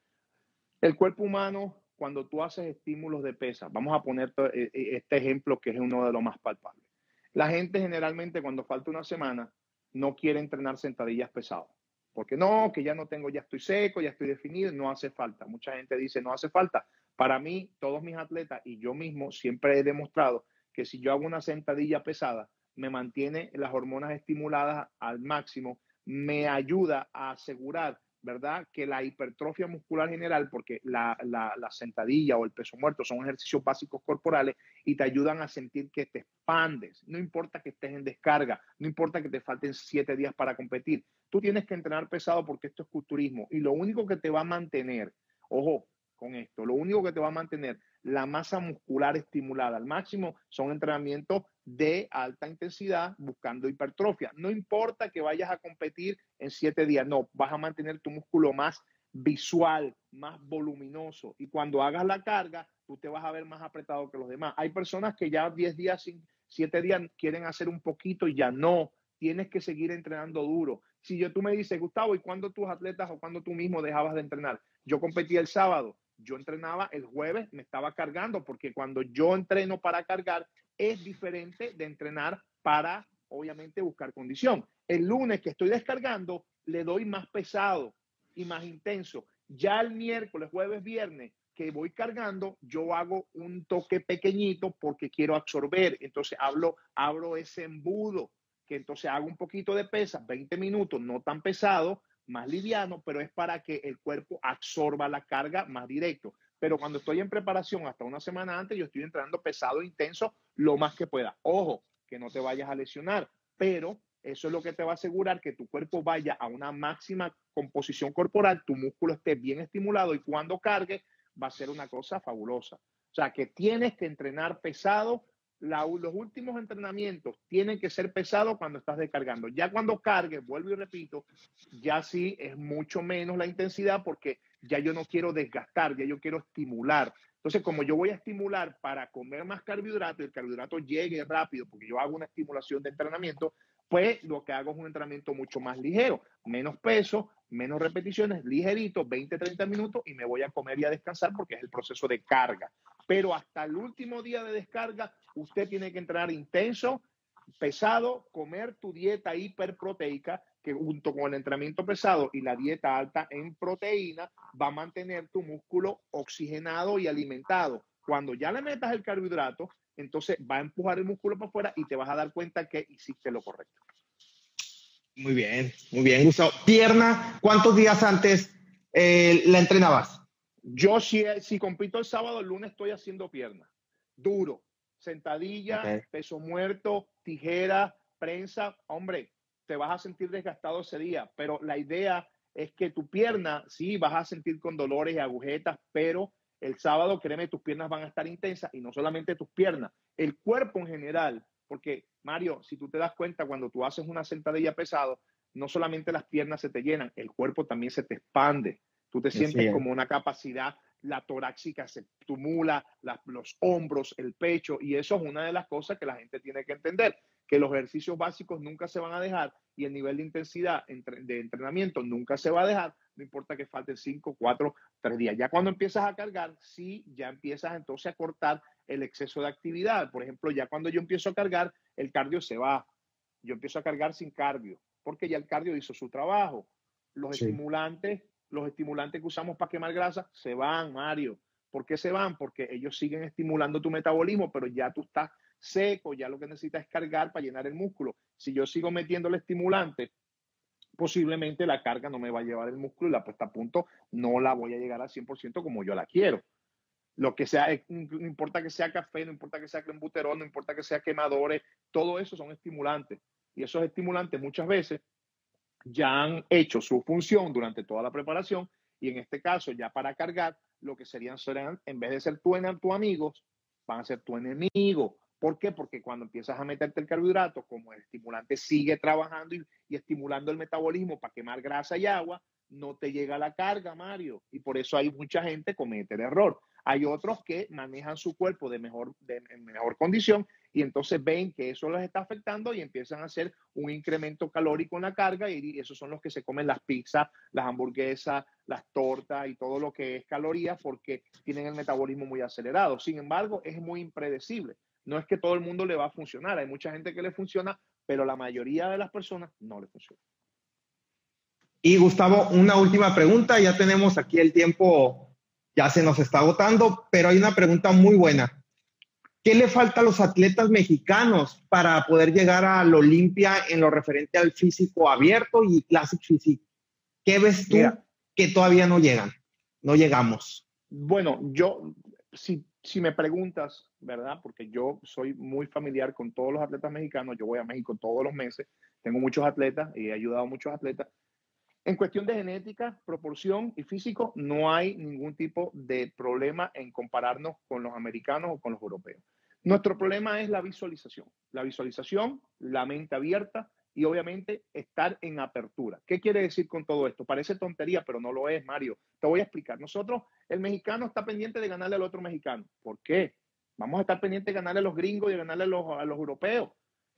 el cuerpo humano, cuando tú haces estímulos de pesa, vamos a poner eh, eh, este ejemplo que es uno de los más palpables. La gente generalmente cuando falta una semana no quiere entrenar sentadillas pesadas. Porque no, que ya no tengo, ya estoy seco, ya estoy definido, no hace falta. Mucha gente dice, no hace falta. Para mí, todos mis atletas y yo mismo siempre he demostrado que si yo hago una sentadilla pesada, me mantiene las hormonas estimuladas al máximo, me ayuda a asegurar, ¿verdad? Que la hipertrofia muscular general, porque la, la, la, sentadilla o el peso muerto son ejercicios básicos corporales y te ayudan a sentir que te expandes. No importa que estés en descarga, no importa que te falten siete días para competir. Tú tienes que entrenar pesado porque esto es culturismo y lo único que te va a mantener, ojo, con esto. Lo único que te va a mantener la masa muscular estimulada al máximo son entrenamientos de alta intensidad buscando hipertrofia. No importa que vayas a competir en siete días, no, vas a mantener tu músculo más visual, más voluminoso. Y cuando hagas la carga, tú te vas a ver más apretado que los demás. Hay personas que ya 10 días, 7 días quieren hacer un poquito y ya no. Tienes que seguir entrenando duro. Si yo tú me dices, Gustavo, ¿y cuándo tus atletas o cuándo tú mismo dejabas de entrenar? Yo competí el sábado yo entrenaba el jueves, me estaba cargando, porque cuando yo entreno para cargar es diferente de entrenar para, obviamente, buscar condición. El lunes que estoy descargando, le doy más pesado y más intenso. Ya el miércoles, jueves, viernes, que voy cargando, yo hago un toque pequeñito porque quiero absorber. Entonces hablo, abro ese embudo, que entonces hago un poquito de pesa, 20 minutos, no tan pesado, más liviano, pero es para que el cuerpo absorba la carga más directo. Pero cuando estoy en preparación hasta una semana antes, yo estoy entrando pesado, intenso, lo más que pueda. Ojo, que no te vayas a lesionar, pero eso es lo que te va a asegurar que tu cuerpo vaya a una máxima composición corporal, tu músculo esté bien estimulado y cuando cargue va a ser una cosa fabulosa. O sea, que tienes que entrenar pesado los últimos entrenamientos tienen que ser pesados cuando estás descargando. Ya cuando cargues, vuelvo y repito, ya sí es mucho menos la intensidad porque ya yo no quiero desgastar, ya yo quiero estimular. Entonces, como yo voy a estimular para comer más carbohidrato y el carbohidrato llegue rápido, porque yo hago una estimulación de entrenamiento, pues lo que hago es un entrenamiento mucho más ligero, menos peso, menos repeticiones, ligerito, 20, 30 minutos y me voy a comer y a descansar porque es el proceso de carga. Pero hasta el último día de descarga, usted tiene que entrar intenso, pesado, comer tu dieta hiperproteica, que junto con el entrenamiento pesado y la dieta alta en proteína, va a mantener tu músculo oxigenado y alimentado. Cuando ya le metas el carbohidrato, entonces va a empujar el músculo para afuera y te vas a dar cuenta que hiciste lo correcto. Muy bien, muy bien, Gustavo. Pierna, ¿cuántos días antes eh, la entrenabas? Yo si, si compito el sábado, el lunes estoy haciendo pierna. Duro. Sentadilla, peso muerto, tijera, prensa. Hombre, te vas a sentir desgastado ese día, pero la idea es que tu pierna, sí, vas a sentir con dolores y agujetas, pero el sábado, créeme, tus piernas van a estar intensas y no solamente tus piernas, el cuerpo en general, porque Mario, si tú te das cuenta, cuando tú haces una sentadilla pesado, no solamente las piernas se te llenan, el cuerpo también se te expande. Tú te sientes como una capacidad, la torácica se tumula, los hombros, el pecho, y eso es una de las cosas que la gente tiene que entender, que los ejercicios básicos nunca se van a dejar y el nivel de intensidad de entrenamiento nunca se va a dejar, no importa que falten 5, 4, 3 días. Ya cuando empiezas a cargar, sí, ya empiezas entonces a cortar el exceso de actividad. Por ejemplo, ya cuando yo empiezo a cargar, el cardio se va. Yo empiezo a cargar sin cardio, porque ya el cardio hizo su trabajo. Los estimulantes, los estimulantes que usamos para quemar grasa, se van, Mario. ¿Por qué se van? Porque ellos siguen estimulando tu metabolismo, pero ya tú estás seco, ya lo que necesitas es cargar para llenar el músculo. Si yo sigo metiendo el estimulante, posiblemente la carga no me va a llevar el músculo y la puesta a punto no la voy a llegar al 100% como yo la quiero. Lo que sea, eh, no importa que sea café, no importa que sea crembuterol, no importa que sea quemadores, todo eso son estimulantes. Y esos estimulantes muchas veces ya han hecho su función durante toda la preparación y en este caso ya para cargar lo que serían, serán, en vez de ser tu, tu amigo, van a ser tu enemigo. ¿Por qué? Porque cuando empiezas a meterte el carbohidrato, como el estimulante sigue trabajando y, estimulando el metabolismo para quemar grasa y agua, no te llega la carga, Mario. Y por eso hay mucha gente que comete el error. Hay otros que manejan su cuerpo de mejor, de, en mejor condición y entonces ven que eso les está afectando y empiezan a hacer un incremento calórico en la carga y esos son los que se comen las pizzas, las hamburguesas, las tortas y todo lo que es calorías porque tienen el metabolismo muy acelerado. Sin embargo, es muy impredecible. No es que todo el mundo le va a funcionar, hay mucha gente que le funciona, pero la mayoría de las personas no le funciona. Y Gustavo, una última pregunta, ya tenemos aquí el tiempo, ya se nos está agotando, pero hay una pregunta muy buena. ¿Qué le falta a los atletas mexicanos para poder llegar a la Olimpia en lo referente al físico abierto y Classic Physique? ¿Qué ves tú que todavía no llegan? No llegamos. Bueno, yo, si, si me preguntas, ¿verdad? Porque yo soy muy familiar con todos los atletas mexicanos, yo voy a México todos los meses, tengo muchos atletas y he ayudado a muchos atletas. En cuestión de genética, proporción y físico, no hay ningún tipo de problema en compararnos con los americanos o con los europeos. Nuestro problema es la visualización. La visualización, la mente abierta y obviamente estar en apertura. ¿Qué quiere decir con todo esto? Parece tontería, pero no lo es, Mario. Te voy a explicar. Nosotros, el mexicano está pendiente de ganarle al otro mexicano. ¿Por qué? Vamos a estar pendientes de ganarle a los gringos y de ganarle a los, a los europeos.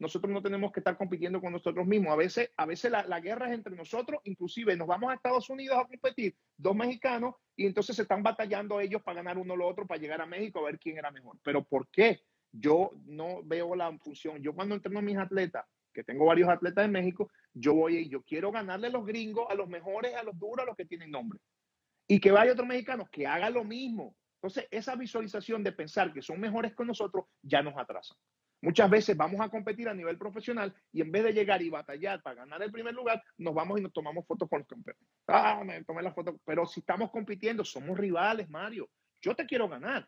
Nosotros no tenemos que estar compitiendo con nosotros mismos. A veces, a veces la, guerra es entre nosotros, inclusive nos vamos a Estados Unidos a competir dos mexicanos y entonces se están batallando ellos para ganar uno lo otro, para llegar a México a ver quién era mejor. Pero ¿por qué? Yo no veo la función. Yo cuando entreno a mis atletas, que tengo varios atletas en México, yo voy y yo quiero ganarle a los gringos, a los mejores, a los duros, a los que tienen nombre. Y que vaya otro mexicano que haga lo mismo. Entonces, esa visualización de pensar que son mejores que nosotros ya nos atrasa. Muchas veces vamos a competir a nivel profesional y en vez de llegar y batallar para ganar el primer lugar, nos vamos y nos tomamos fotos con los campeones. Ah, me tomé la foto. Pero si estamos compitiendo, somos rivales, Mario. Yo te quiero ganar.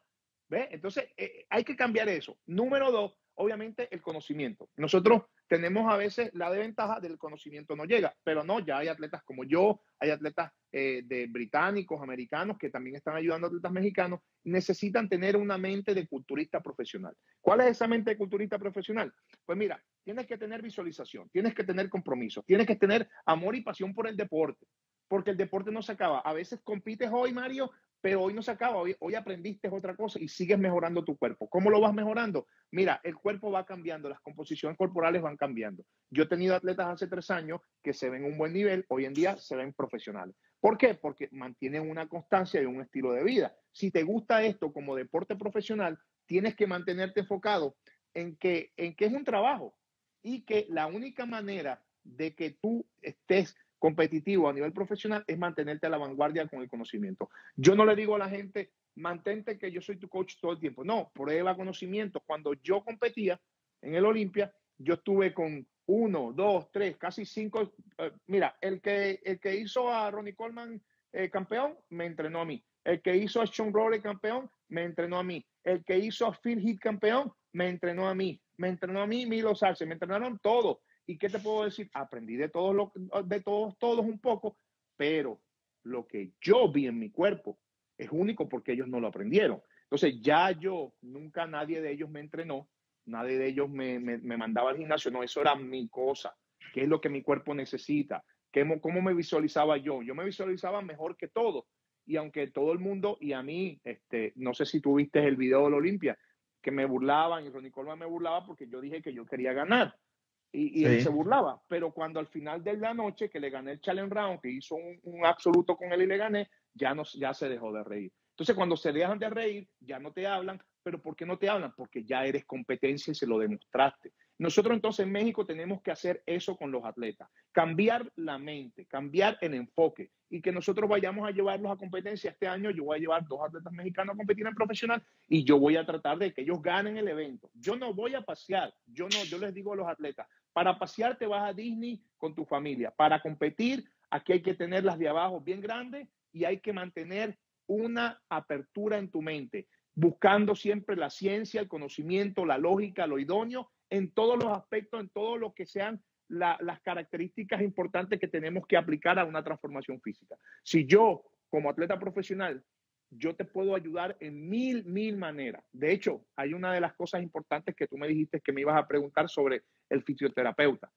¿Ve? Entonces, eh, hay que cambiar eso. Número dos, obviamente, el conocimiento. Nosotros tenemos a veces la desventaja del conocimiento no llega, pero no, ya hay atletas como yo, hay atletas eh, de británicos, americanos, que también están ayudando a atletas mexicanos, necesitan tener una mente de culturista profesional. ¿Cuál es esa mente de culturista profesional? Pues mira, tienes que tener visualización, tienes que tener compromiso, tienes que tener amor y pasión por el deporte, porque el deporte no se acaba. A veces compites hoy, Mario, pero hoy no se acaba, hoy, aprendiste otra cosa y sigues mejorando tu cuerpo. ¿Cómo lo vas mejorando? Mira, el cuerpo va cambiando, las composiciones corporales van cambiando. Yo he tenido atletas hace tres años que se ven un buen nivel, hoy en día se ven profesionales. ¿Por qué? Porque mantienen una constancia y un estilo de vida. Si te gusta esto como deporte profesional, tienes que mantenerte enfocado en que, en que es un trabajo. y que la única manera de que tú estés competitivo a nivel profesional es mantenerte a la vanguardia con el conocimiento. Yo no le digo a la gente, mantente que yo soy tu coach todo el tiempo. No, prueba conocimiento. Cuando yo competía en el Olimpia, yo estuve con uno, dos, tres, casi cinco. Eh, mira, el que, el que hizo a Ronnie Coleman eh, campeón, me entrenó a mí. El que hizo a Sean Rory campeón, me entrenó a mí. El que hizo a Phil Heath campeón, me entrenó a mí. Me entrenó a mí Milo Sarce, me entrenaron todos. ¿Y qué te puedo decir? Aprendí de todos, lo, de todos, todos un poco, pero lo que yo vi en mi cuerpo es único porque ellos no lo aprendieron. Entonces ya yo, nunca nadie de ellos me entrenó, nadie de ellos me, me, mandaba al gimnasio, no, eso era mi cosa, qué es lo que mi cuerpo necesita, ¿Qué, cómo me visualizaba yo. Yo me visualizaba mejor que todo. Y aunque todo el mundo, y a mí, este, no sé si tuviste el video de la Olimpia, que me burlaban y Ronnie Coleman me burlaba porque yo dije que yo quería ganar y, él se burlaba. Pero cuando al final de la noche que le gané el challenge round, que hizo un, absoluto con él y le gané, ya, no, ya se dejó de reír. Entonces, cuando se dejan de reír, ya no te hablan. ¿Pero por qué no te hablan? Porque ya eres competencia y se lo demostraste. Nosotros entonces en México tenemos que hacer eso con los atletas, cambiar la mente, cambiar el enfoque y que nosotros vayamos a llevarlos a competencia. Este año yo voy a llevar dos atletas mexicanos a competir en profesional y yo voy a tratar de que ellos ganen el evento. Yo no voy a pasear, yo no, yo les digo a los atletas, para pasear te vas a Disney con tu familia, para competir aquí hay que tener las de abajo bien grandes y hay que mantener una apertura en tu mente, buscando siempre la ciencia, el conocimiento, la lógica, lo idóneo en todos los aspectos, en todo lo que sean las características importantes que tenemos que aplicar a una transformación física. Si yo, como atleta profesional, yo te puedo ayudar en mil, mil maneras. De hecho, hay una de las cosas importantes que tú me dijiste que me ibas a preguntar sobre el fisioterapeuta.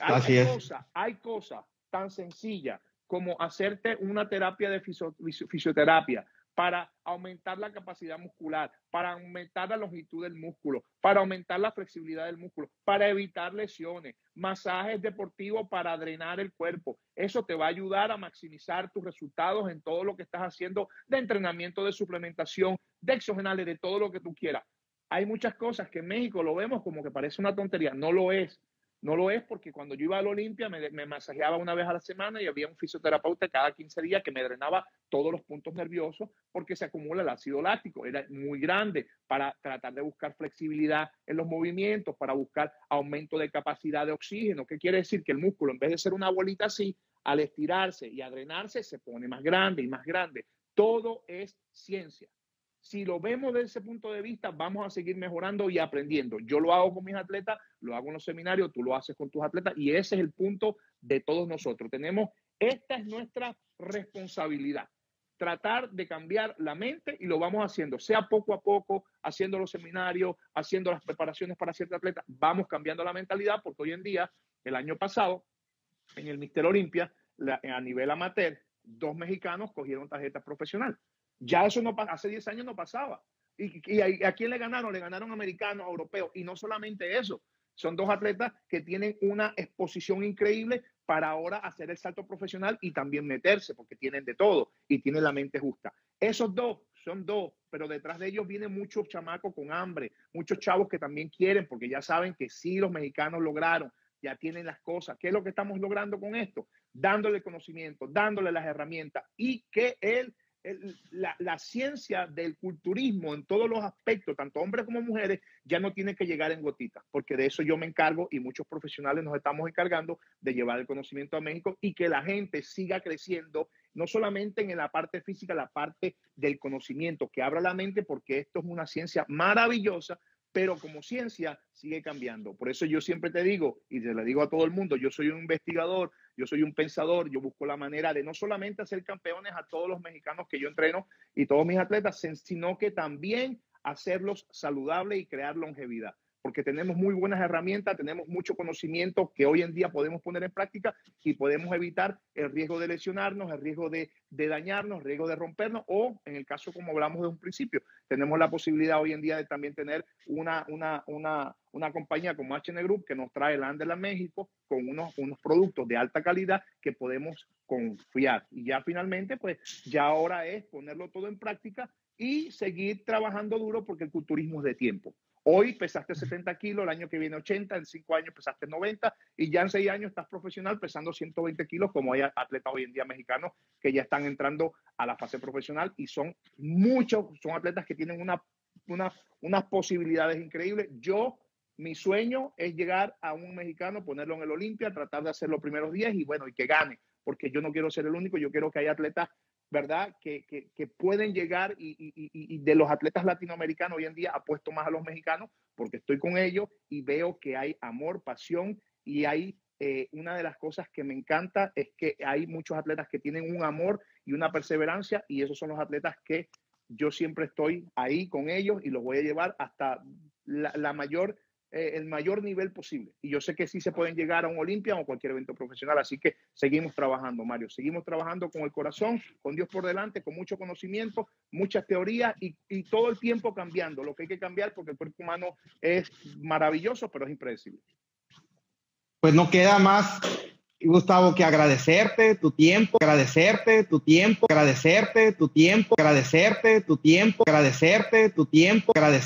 Hay, Así es. Cosas, hay cosas tan sencillas como hacerte una terapia de fisioterapia, para aumentar la capacidad muscular, para aumentar la longitud del músculo, para aumentar la flexibilidad del músculo, para evitar lesiones, masajes deportivos para drenar el cuerpo. Eso te va a ayudar a maximizar tus resultados en todo lo que estás haciendo de entrenamiento, de suplementación, de exogenales, de todo lo que tú quieras. Hay muchas cosas que en México lo vemos como que parece una tontería, no lo es. No lo es porque cuando yo iba a la Olimpia me, me, masajeaba una vez a la semana y había un fisioterapeuta cada 15 días que me drenaba todos los puntos nerviosos porque se acumula el ácido láctico. Era muy grande para tratar de buscar flexibilidad en los movimientos, para buscar aumento de capacidad de oxígeno. ¿Qué quiere decir? Que el músculo, en vez de ser una bolita así, al estirarse y a drenarse, se pone más grande y más grande. Todo es ciencia. Si lo vemos desde ese punto de vista, vamos a seguir mejorando y aprendiendo. Yo lo hago con mis atletas, lo hago en los seminarios, tú lo haces con tus atletas y ese es el punto de todos nosotros. Tenemos, esta es nuestra responsabilidad, tratar de cambiar la mente y lo vamos haciendo, sea poco a poco, haciendo los seminarios, haciendo las preparaciones para ciertos atletas, vamos cambiando la mentalidad porque hoy en día, el año pasado, en el Mister Olimpia, a nivel amateur, dos mexicanos cogieron tarjeta profesional. Ya eso no hace 10 años no pasaba. ¿Y, a, quién le ganaron? Le ganaron americanos, europeos. Y no solamente eso, son dos atletas que tienen una exposición increíble para ahora hacer el salto profesional y también meterse, porque tienen de todo y tienen la mente justa. Esos dos son dos, pero detrás de ellos vienen muchos chamacos con hambre, muchos chavos que también quieren, porque ya saben que sí, los mexicanos lograron, ya tienen las cosas. ¿Qué es lo que estamos logrando con esto? Dándole conocimiento, dándole las herramientas y que él la, ciencia del culturismo en todos los aspectos, tanto hombres como mujeres, ya no tiene que llegar en gotitas, porque de eso yo me encargo y muchos profesionales nos estamos encargando de llevar el conocimiento a México y que la gente siga creciendo, no solamente en la parte física, la parte del conocimiento, que abra la mente, porque esto es una ciencia maravillosa, pero como ciencia sigue cambiando. Por eso yo siempre te digo, y te lo digo a todo el mundo, yo soy un investigador, yo soy un pensador, yo busco la manera de no solamente hacer campeones a todos los mexicanos que yo entreno y todos mis atletas, sino que también hacerlos saludables y crear longevidad porque tenemos muy buenas herramientas, tenemos mucho conocimiento que hoy en día podemos poner en práctica y podemos evitar el riesgo de lesionarnos, el riesgo de, dañarnos, el riesgo de rompernos o, en el caso como hablamos de un principio, tenemos la posibilidad hoy en día de también tener una, una, una, una compañía como HN Group que nos trae el Anderla México con unos, unos productos de alta calidad que podemos confiar. Y ya finalmente, pues ya ahora es ponerlo todo en práctica y seguir trabajando duro porque el culturismo es de tiempo. Hoy pesaste 70 kilos, el año que viene 80, en 5 años pesaste 90 y ya en 6 años estás profesional pesando 120 kilos, como hay atletas hoy en día mexicanos que ya están entrando a la fase profesional y son muchos, son atletas que tienen una, una, unas posibilidades increíbles. Yo, mi sueño es llegar a un mexicano, ponerlo en el Olimpia, tratar de hacer los primeros días y bueno, y que gane, porque yo no quiero ser el único, yo quiero que haya atletas ¿verdad? Que, que, pueden llegar y, y, y, de los atletas latinoamericanos hoy en día apuesto más a los mexicanos porque estoy con ellos y veo que hay amor, pasión y hay eh, una de las cosas que me encanta es que hay muchos atletas que tienen un amor y una perseverancia y esos son los atletas que yo siempre estoy ahí con ellos y los voy a llevar hasta la, la mayor eh, el mayor nivel posible. Y yo sé que sí se pueden llegar a un Olimpia o cualquier evento profesional, así que seguimos trabajando, Mario. Seguimos trabajando con el corazón, con Dios por delante, con mucho conocimiento, muchas teorías y, y todo el tiempo cambiando. Lo que hay que cambiar porque el cuerpo humano es maravilloso, pero es impredecible. Pues no queda más Gustavo, que agradecerte tu tiempo, agradecerte tu tiempo, agradecerte tu tiempo, agradecerte tu tiempo, agradecerte tu tiempo, agradecer.